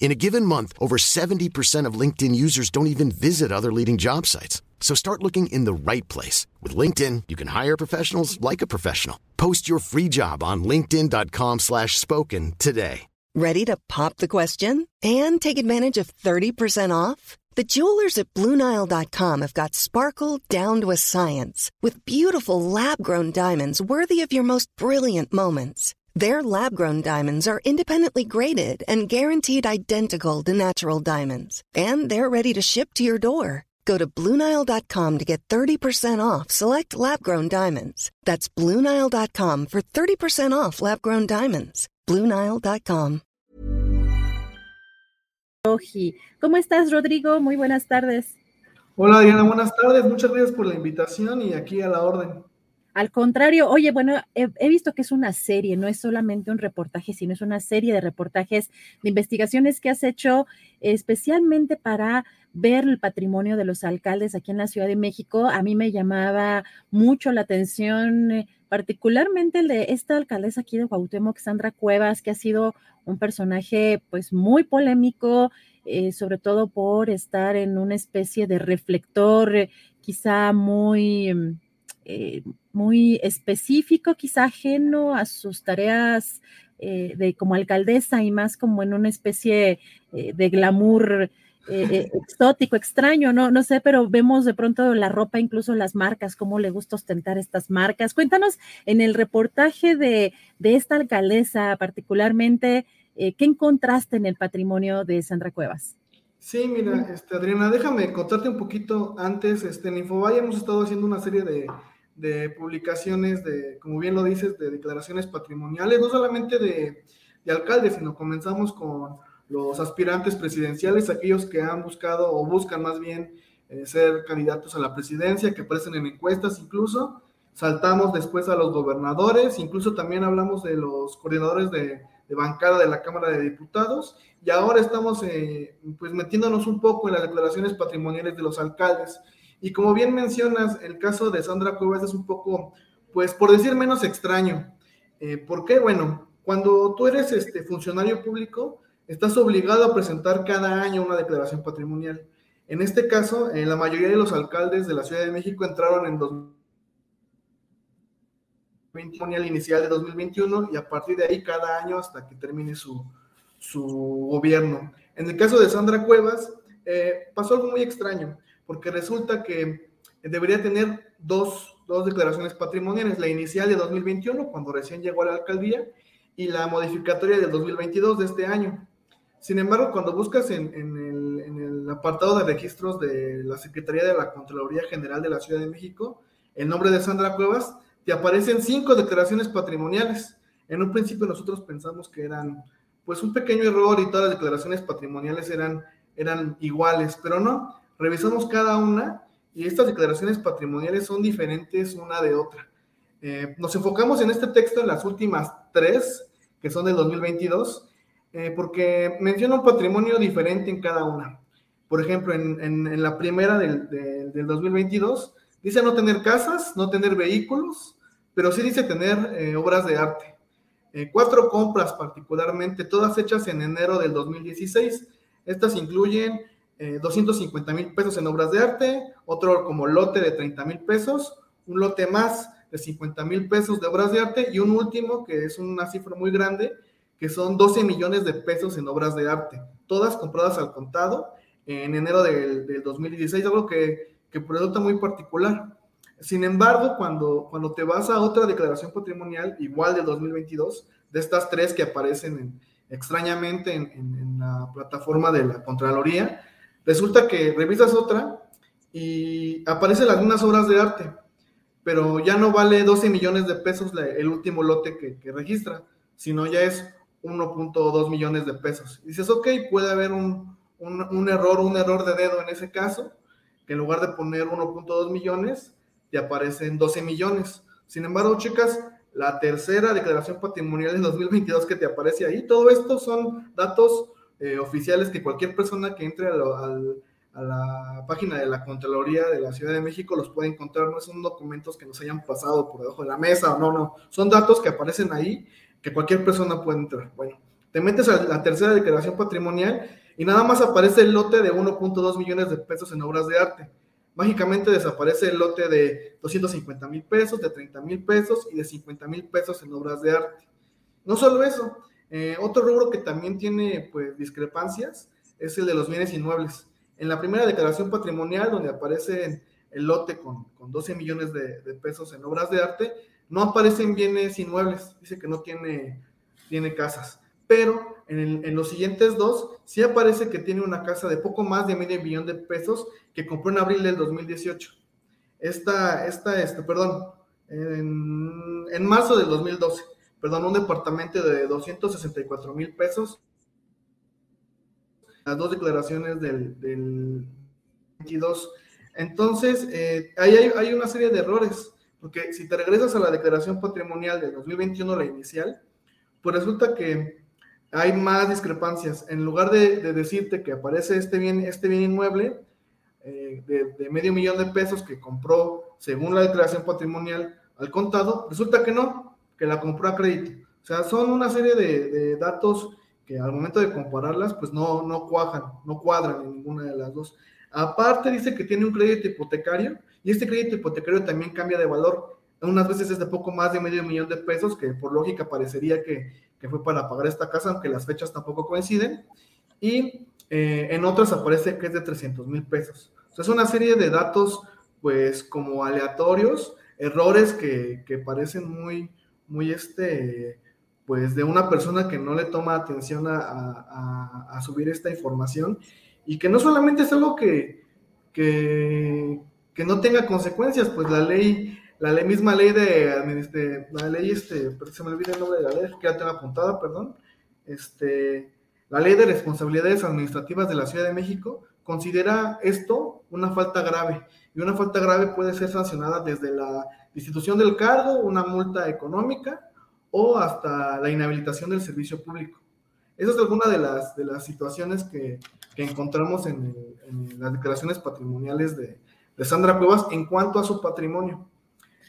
In a given month, over 70% of LinkedIn users don't even visit other leading job sites. So start looking in the right place. With LinkedIn, you can hire professionals like a professional. Post your free job on linkedin.com slash spoken today. Ready to pop the question and take advantage of 30% off? The jewelers at BlueNile.com have got sparkle down to a science with beautiful lab-grown diamonds worthy of your most brilliant moments. Their lab grown diamonds are independently graded and guaranteed identical to natural diamonds, and they're ready to ship to your door. Go to Bluenile.com to get 30% off select lab grown diamonds. That's Bluenile.com for 30% off lab grown diamonds. Bluenile.com. ¿Cómo estás, Rodrigo? Muy buenas tardes. Hola, Diana, buenas tardes. Muchas gracias por la invitación y aquí a la orden. Al contrario, oye, bueno, he, visto que es una serie, no es solamente un reportaje, sino es una serie de reportajes, de investigaciones que has hecho especialmente para ver el patrimonio de los alcaldes aquí en la Ciudad de México. A mí me llamaba mucho la atención, eh, particularmente el de esta alcaldesa aquí de Cuauhtémoc, Sandra Cuevas, que ha sido un personaje pues muy polémico, eh, sobre todo por estar en una especie de reflector, eh, quizá muy mm, eh, muy específico, quizá ajeno a sus tareas eh, de como alcaldesa y más como en una especie eh, de glamour exótico, extraño, no, no sé, pero vemos de pronto la ropa, incluso las marcas, cómo le gusta ostentar estas marcas. Cuéntanos en el reportaje de, de esta alcaldesa particularmente, ¿qué encontraste en el patrimonio de Sandra Cuevas? Sí, mira, este, Adriana, déjame contarte un poquito antes. Este, en Infobay hemos estado haciendo una serie de, de publicaciones de, como bien lo dices, de declaraciones patrimoniales, no solamente de, de alcaldes, sino comenzamos con los aspirantes presidenciales, aquellos que han buscado o buscan más bien eh, ser candidatos a la presidencia, que aparecen en encuestas incluso. Saltamos después a los gobernadores, incluso también hablamos de los coordinadores de, de bancada de la Cámara de Diputados y ahora estamos eh, pues metiéndonos un poco en las declaraciones patrimoniales de los alcaldes. Y como bien mencionas, el caso de Sandra Cuevas es un poco, pues por decir menos extraño. Eh, ¿Por qué? Bueno, cuando tú eres este funcionario público, estás obligado a presentar cada año una declaración patrimonial. En este caso, eh, la mayoría de los alcaldes de la Ciudad de México entraron en 2021 inicial de 2021 y a partir de ahí cada año hasta que termine su, su gobierno. En el caso de Sandra Cuevas, eh, pasó algo muy extraño porque resulta que debería tener dos, declaraciones patrimoniales, la inicial de 2021, cuando recién llegó a la alcaldía, y la modificatoria del 2022 de este año. Sin embargo, cuando buscas en, el, en, el, apartado de registros de la Secretaría de la Contraloría General de la Ciudad de México, el nombre de Sandra Cuevas, te aparecen cinco declaraciones patrimoniales. En un principio nosotros pensamos que eran pues un pequeño error y todas las declaraciones patrimoniales eran, eran iguales, pero no, revisamos cada una y estas declaraciones patrimoniales son diferentes una de otra. Eh, nos enfocamos en este texto en las últimas tres, que son del 2022, eh, porque menciona un patrimonio diferente en cada una. Por ejemplo, en, la primera del, 2022, dice no tener casas, no tener vehículos, pero sí dice tener eh, obras de arte. cuatro compras particularmente, todas hechas en enero del 2016. Estas incluyen 250 eh, mil pesos en obras de arte, otro como lote de 30 mil pesos, un lote más de 50 mil pesos de obras de arte y un último que es una cifra muy grande, que son 12 millones de pesos en obras de arte, todas compradas al contado en enero del, del 2016, algo que, que resulta muy particular. Sin embargo, cuando, cuando te vas a otra declaración patrimonial, igual del 2022, de estas tres que aparecen extrañamente en, en, la plataforma de la Contraloría, Resulta que revisas otra y aparecen algunas obras de arte, pero ya no vale 12 millones de pesos el último lote que, registra, sino ya es 1.2 millones de pesos. dices, ok, puede haber un, un, error, un error de dedo en ese caso, que en lugar de poner 1.2 millones, te aparecen 12 millones. Sin embargo, chicas, la tercera declaración patrimonial de 2022 que te aparece ahí, todo esto son datos eh, oficiales que cualquier persona que entre a, la página de la Contraloría de la Ciudad de México los puede encontrar, no son documentos que nos hayan pasado por debajo de la mesa, no, no, son datos que aparecen ahí que cualquier persona puede entrar. Bueno, te metes a la tercera declaración patrimonial y nada más aparece el lote de 1.2 millones de pesos en obras de arte. Mágicamente desaparece el lote de 250 mil pesos, de 30 mil pesos y de 50 mil pesos en obras de arte. No solo eso, eh, otro rubro que también tiene pues discrepancias es el de los bienes inmuebles. En la primera declaración patrimonial, donde aparece el lote con, con 12 millones de, pesos en obras de arte, no aparecen bienes inmuebles, dice que no tiene, tiene casas pero en, los siguientes dos sí aparece que tiene una casa de poco más de medio millón de pesos que compró en abril del 2018. Esta, esta, este, perdón, en, marzo del 2012, perdón, un departamento de 264 mil pesos. Las dos declaraciones del, del 22. Entonces, eh, ahí hay, una serie de errores, porque si te regresas a la declaración patrimonial del 2021, la inicial, pues resulta que hay más discrepancias. En lugar de, decirte que aparece este bien, este bien inmueble eh, de, medio millón de pesos que compró según la declaración patrimonial al contado, resulta que no, que la compró a crédito. O sea, son una serie de, datos que al momento de compararlas, pues no, no cuajan, no cuadran en ninguna de las dos. Aparte dice que tiene un crédito hipotecario y este crédito hipotecario también cambia de valor. Unas veces es de poco más de medio millón de pesos, que por lógica parecería que que fue para pagar esta casa, aunque las fechas tampoco coinciden, y eh, en otras aparece que es de 300 mil pesos. O sea, es una serie de datos, pues, como aleatorios, errores que, que parecen muy, muy, este, pues, de una persona que no le toma atención a, a, subir esta información, y que no solamente es algo que, que, que no tenga consecuencias, pues la ley la ley, misma ley de, este, la ley, este, se me olvida el nombre de la ley, que ya tengo apuntada, perdón, este, la ley de responsabilidades administrativas de la Ciudad de México considera esto una falta grave y una falta grave puede ser sancionada desde la institución del cargo, una multa económica o hasta la inhabilitación del servicio público. Esa es alguna de las, de las situaciones que, que encontramos en, en, las declaraciones patrimoniales de, de Sandra Cuevas en cuanto a su patrimonio.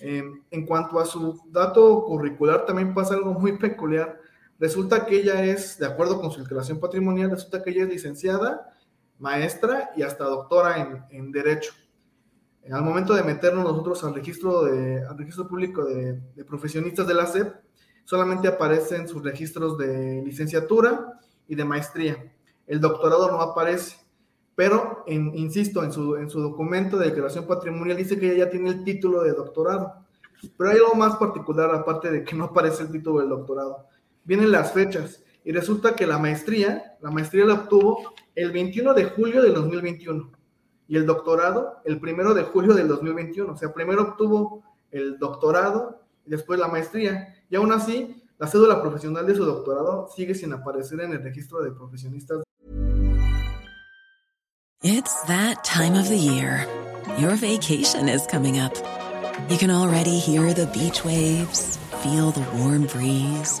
Em, en cuanto a su dato curricular, también pasa algo muy peculiar. Resulta que ella es, de acuerdo con su declaración patrimonial, resulta que ella es licenciada, maestra y hasta doctora en, Derecho. Al momento de meternos nosotros al registro, de, al registro público de, profesionistas de la SEP, solamente aparecen sus registros de licenciatura y de maestría. El doctorado no aparece pero insisto, en su, en su documento de declaración patrimonial dice que ella ya tiene el título de doctorado. Pero hay algo más particular, aparte de que no aparece el título del doctorado. Vienen las fechas y resulta que la maestría, la maestría la obtuvo el 21 de julio del 2021 y el doctorado el 1 de julio del 2021. O sea, primero obtuvo el doctorado y después la maestría. Y aún así, la cédula profesional de su doctorado sigue sin aparecer en el registro de profesionistas It's that time of the year. Your vacation is coming up. You can already hear the beach waves, feel the warm breeze,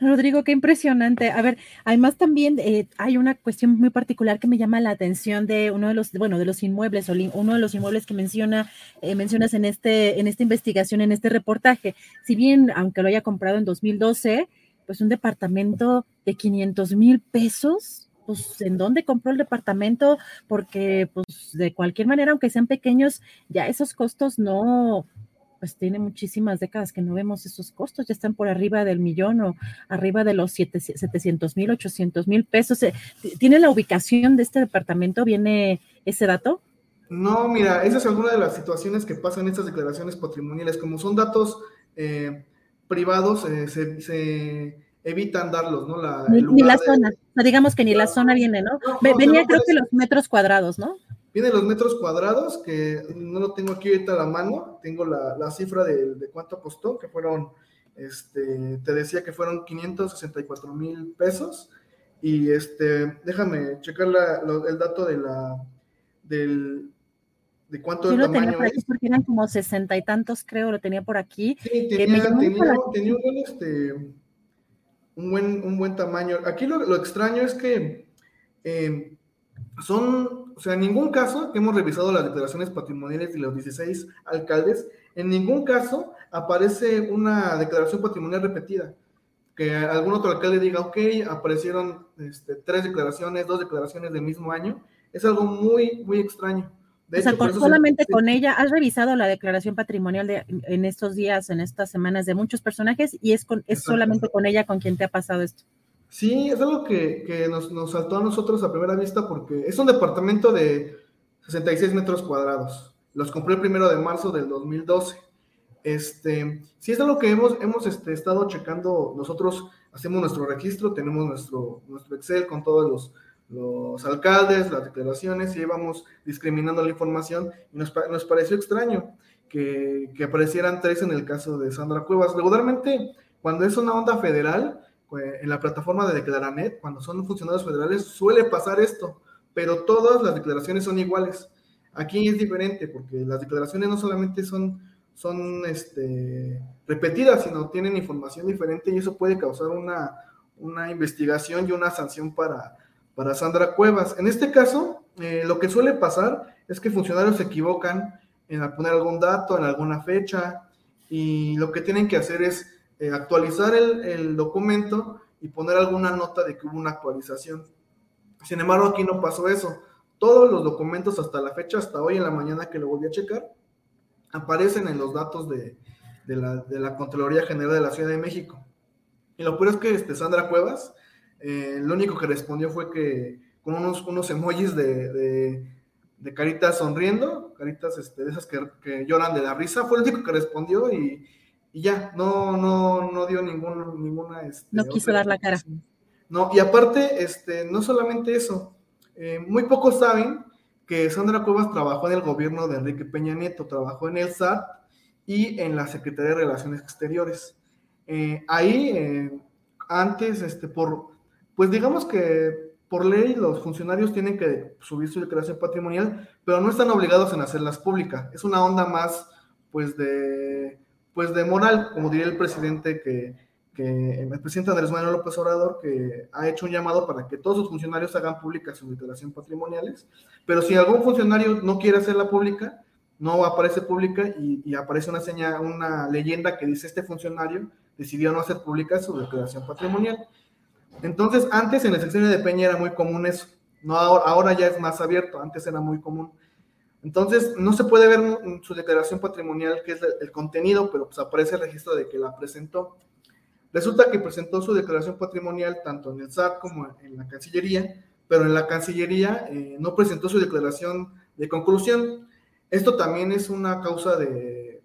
Rodrigo, qué impresionante. A ver, además también eh, hay una cuestión muy particular que me llama la atención de uno de los, bueno, de los inmuebles, o uno de los inmuebles que menciona, eh, mencionas en este, en esta investigación, en este reportaje. Si bien, aunque lo haya comprado en 2012, pues un departamento de 500 mil pesos, pues en dónde compró el departamento, porque pues de cualquier manera, aunque sean pequeños, ya esos costos no, pues tiene muchísimas décadas que no vemos esos costos, ya están por arriba del millón o arriba de los 700 mil, 800 mil pesos. Eh, ¿Tiene la ubicación de este departamento? ¿Viene ese dato? No, mira, esa es alguna de las situaciones que pasan en estas declaraciones patrimoniales. Como son datos eh, privados, eh, se, evitan darlos, ¿no? La, ni, la zona, digamos que ni la zona viene, ¿no? Venía creo que los metros cuadrados, ¿no? Vienen los metros cuadrados, que no lo tengo aquí ahorita a la mano, tengo la, cifra de, de, cuánto costó, que fueron, este, te decía que fueron 564 mil pesos. Y este, déjame checar el dato de la, del, de cuánto el tamaño es. porque eran como sesenta y tantos, creo, lo tenía por aquí. Sí, tenía, tenía, tenía un, buen, este, un, buen, un buen tamaño. Aquí lo, lo extraño es que eh, son, o sea, en ningún caso que hemos revisado las declaraciones patrimoniales de los 16 alcaldes, en ningún caso aparece una declaración patrimonial repetida. Que algún otro alcalde diga, ok, aparecieron este, tres declaraciones, dos declaraciones del mismo año, es algo muy, muy extraño. o sea, solamente con ella, has revisado la declaración patrimonial de, en estos días, en estas semanas de muchos personajes y es, con, es solamente con ella con quien te ha pasado esto. Sí, es algo que, nos, nos, saltó a nosotros a primera vista porque es un departamento de 66 metros cuadrados. Los compré el primero de marzo del 2012. Este, sí es algo que hemos, hemos este, estado checando. Nosotros hacemos nuestro registro, tenemos nuestro, nuestro Excel con todos los, los alcaldes, las declaraciones y íbamos discriminando la información y nos, nos pareció extraño que, que, aparecieran tres en el caso de Sandra Cuevas. Regularmente, cuando es una onda federal, en la plataforma de Declaranet, cuando son funcionarios federales, suele pasar esto, pero todas las declaraciones son iguales. Aquí es diferente, porque las declaraciones no solamente son, este, repetidas, sino tienen información diferente y eso puede causar una, investigación y una sanción para, para Sandra Cuevas. En este caso, eh, lo que suele pasar es que funcionarios se equivocan en poner algún dato, en alguna fecha, y lo que tienen que hacer es eh, actualizar el, documento y poner alguna nota de que hubo una actualización. Sin embargo, aquí no pasó eso. Todos los documentos hasta la fecha, hasta hoy en la mañana que lo volví a checar, aparecen en los datos de, la, de Contraloría General de la Ciudad de México. Y lo peor es que este, Sandra Cuevas, eh, lo único que respondió fue que con unos, unos emojis de, caritas sonriendo, caritas este, de esas que, que, lloran de la risa, fue el único que respondió y, y ya, no, no, no dio ningún, ninguna... Este, no quiso dar la cara. No, y aparte, este, no solamente eso, eh, muy pocos saben que Sandra Cuevas trabajó en el gobierno de Enrique Peña Nieto, trabajó en el SAT y en la Secretaría de Relaciones Exteriores. Eh, ahí, eh, antes, este, por, pues digamos que por ley los funcionarios tienen que subir su declaración patrimonial, pero no están obligados en hacerlas públicas. Es una onda más, pues, de pues de moral, como diría el presidente que, el presidente Andrés Manuel López Obrador, que ha hecho un llamado para que todos sus funcionarios hagan pública su declaración patrimoniales, pero si algún funcionario no quiere hacerla pública, no aparece pública y, aparece una señal, una leyenda que dice este funcionario decidió no hacer pública su declaración patrimonial. Entonces, antes en el sexenio de Peña era muy común eso, no ahora, ahora ya es más abierto, antes era muy común. Entonces, no se puede ver su declaración patrimonial, que es el contenido, pero pues aparece el registro de que la presentó. Resulta que presentó su declaración patrimonial tanto en el SAT como en la Cancillería, pero en la Cancillería eh, no presentó su declaración de conclusión. Esto también es una causa de,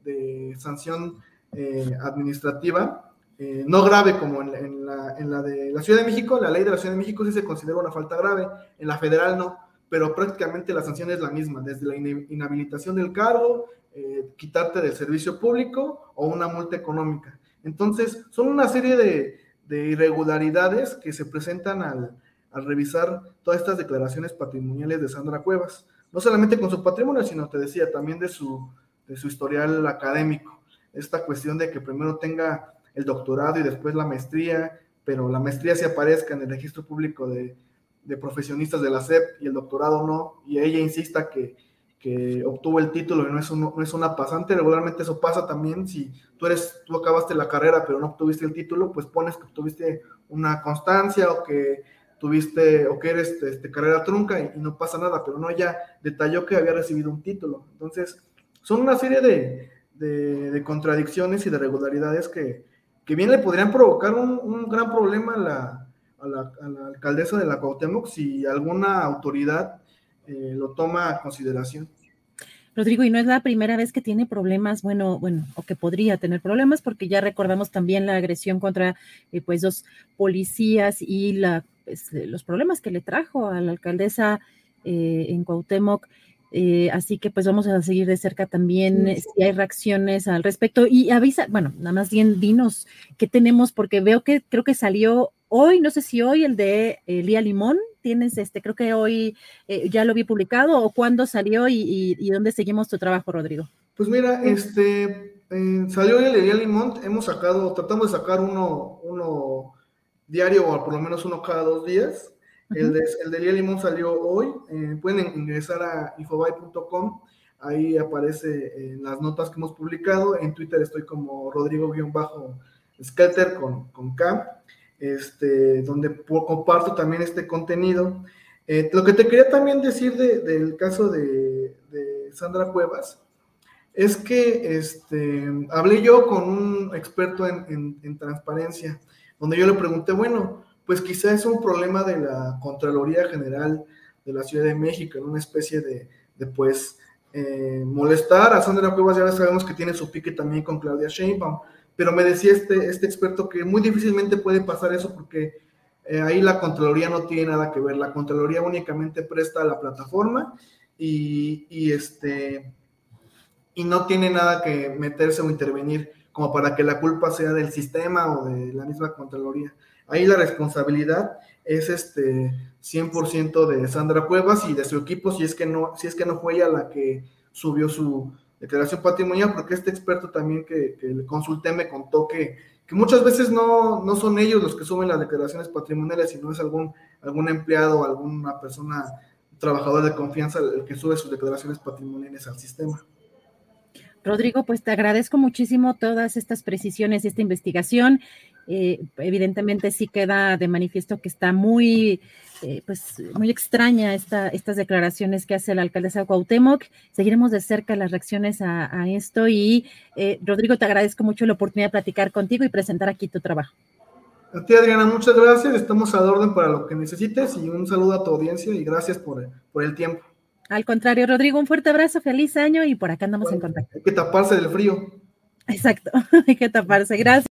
sanción eh, administrativa, eh, no grave como en, la, en la de la Ciudad de México. La ley de la Ciudad de México sí se considera una falta grave, en la federal no pero prácticamente la sanción es la misma, desde la inhabilitación del cargo, eh, quitarte del servicio público o una multa económica. Entonces, son una serie de, irregularidades que se presentan al, revisar todas estas declaraciones patrimoniales de Sandra Cuevas, no solamente con su patrimonio, sino te decía también de su, de su historial académico. Esta cuestión de que primero tenga el doctorado y después la maestría, pero la maestría sí aparezca en el registro público de, de profesionistas de la SEP y el doctorado no, y ella insista que, que obtuvo el título y no es, no es una pasante, regularmente eso pasa también, si tú eres, tú acabaste la carrera pero no obtuviste el título, pues pones que obtuviste una constancia o que tuviste o que eres este, carrera trunca y, no pasa nada, pero no ya detalló que había recibido un título. Entonces, son una serie de, de, contradicciones y de regularidades que, que, bien le podrían provocar un, un gran problema a la, a, la, a la, alcaldesa de la Cuauhtémoc si alguna autoridad eh, lo toma a consideración. Rodrigo, y no es la primera vez que tiene problemas, bueno, bueno, o que podría tener problemas, porque ya recordamos también la agresión contra eh, pues dos policías y la, pues, los problemas que le trajo a la alcaldesa eh, en Cuauhtémoc. Eh, así que pues vamos a seguir de cerca también si hay reacciones al respecto. Y avisa, bueno, nada más bien dinos qué tenemos, porque veo que creo que salió hoy, no sé si hoy el de Lía Limón, tienes, este, creo que hoy eh, ya lo vi publicado o cuándo salió y, y, dónde seguimos tu trabajo, Rodrigo. Pues mira, este, eh, salió el de Limón, hemos sacado, tratamos de sacar uno, uno diario o por lo menos uno cada dos días. El de, de Limón salió hoy, eh, pueden ingresar a infobay.com, ahí aparece las notas que hemos publicado, en Twitter estoy como Rodrigo-Skelter con, con K este, donde comparto también este contenido. Eh, lo que te quería también decir del caso de, Sandra Cuevas es que este, hablé yo con un experto en, transparencia, donde yo le pregunté, bueno, pues quizá es un problema de la Contraloría General de la Ciudad de México, en una especie de, pues, eh, molestar a Sandra Cuevas, ya sabemos que tiene su pique también con Claudia Sheinbaum, pero me decía este, este experto que muy difícilmente puede pasar eso porque eh, ahí la Contraloría no tiene nada que ver, la Contraloría únicamente presta la plataforma y, y, este, y no tiene nada que meterse o intervenir como para que la culpa sea del sistema o de la misma Contraloría. Ahí la responsabilidad es este 100% de Sandra Cuevas y de su equipo si es que no, si es que no fue ella la que subió su, declaración patrimonial, porque este experto también que, le consulté me contó que, que muchas veces no, no, son ellos los que suben las declaraciones patrimoniales, sino es algún, algún empleado, alguna persona, trabajador de confianza el que sube sus declaraciones patrimoniales al sistema. Rodrigo, pues te agradezco muchísimo todas estas precisiones y esta investigación. Eh, evidentemente sí queda de manifiesto que está muy, eh, pues, muy extraña esta, estas declaraciones que hace la alcaldesa Cuauhtémoc. Seguiremos de cerca las reacciones a, esto y eh, Rodrigo, te agradezco mucho la oportunidad de platicar contigo y presentar aquí tu trabajo. A ti, Adriana, muchas gracias. Estamos a orden para lo que necesites y un saludo a tu audiencia y gracias por, por el tiempo. Al contrario, Rodrigo, un fuerte abrazo, feliz año y por acá andamos en contacto. Hay que taparse del frío. Exacto, hay que taparse. Gracias.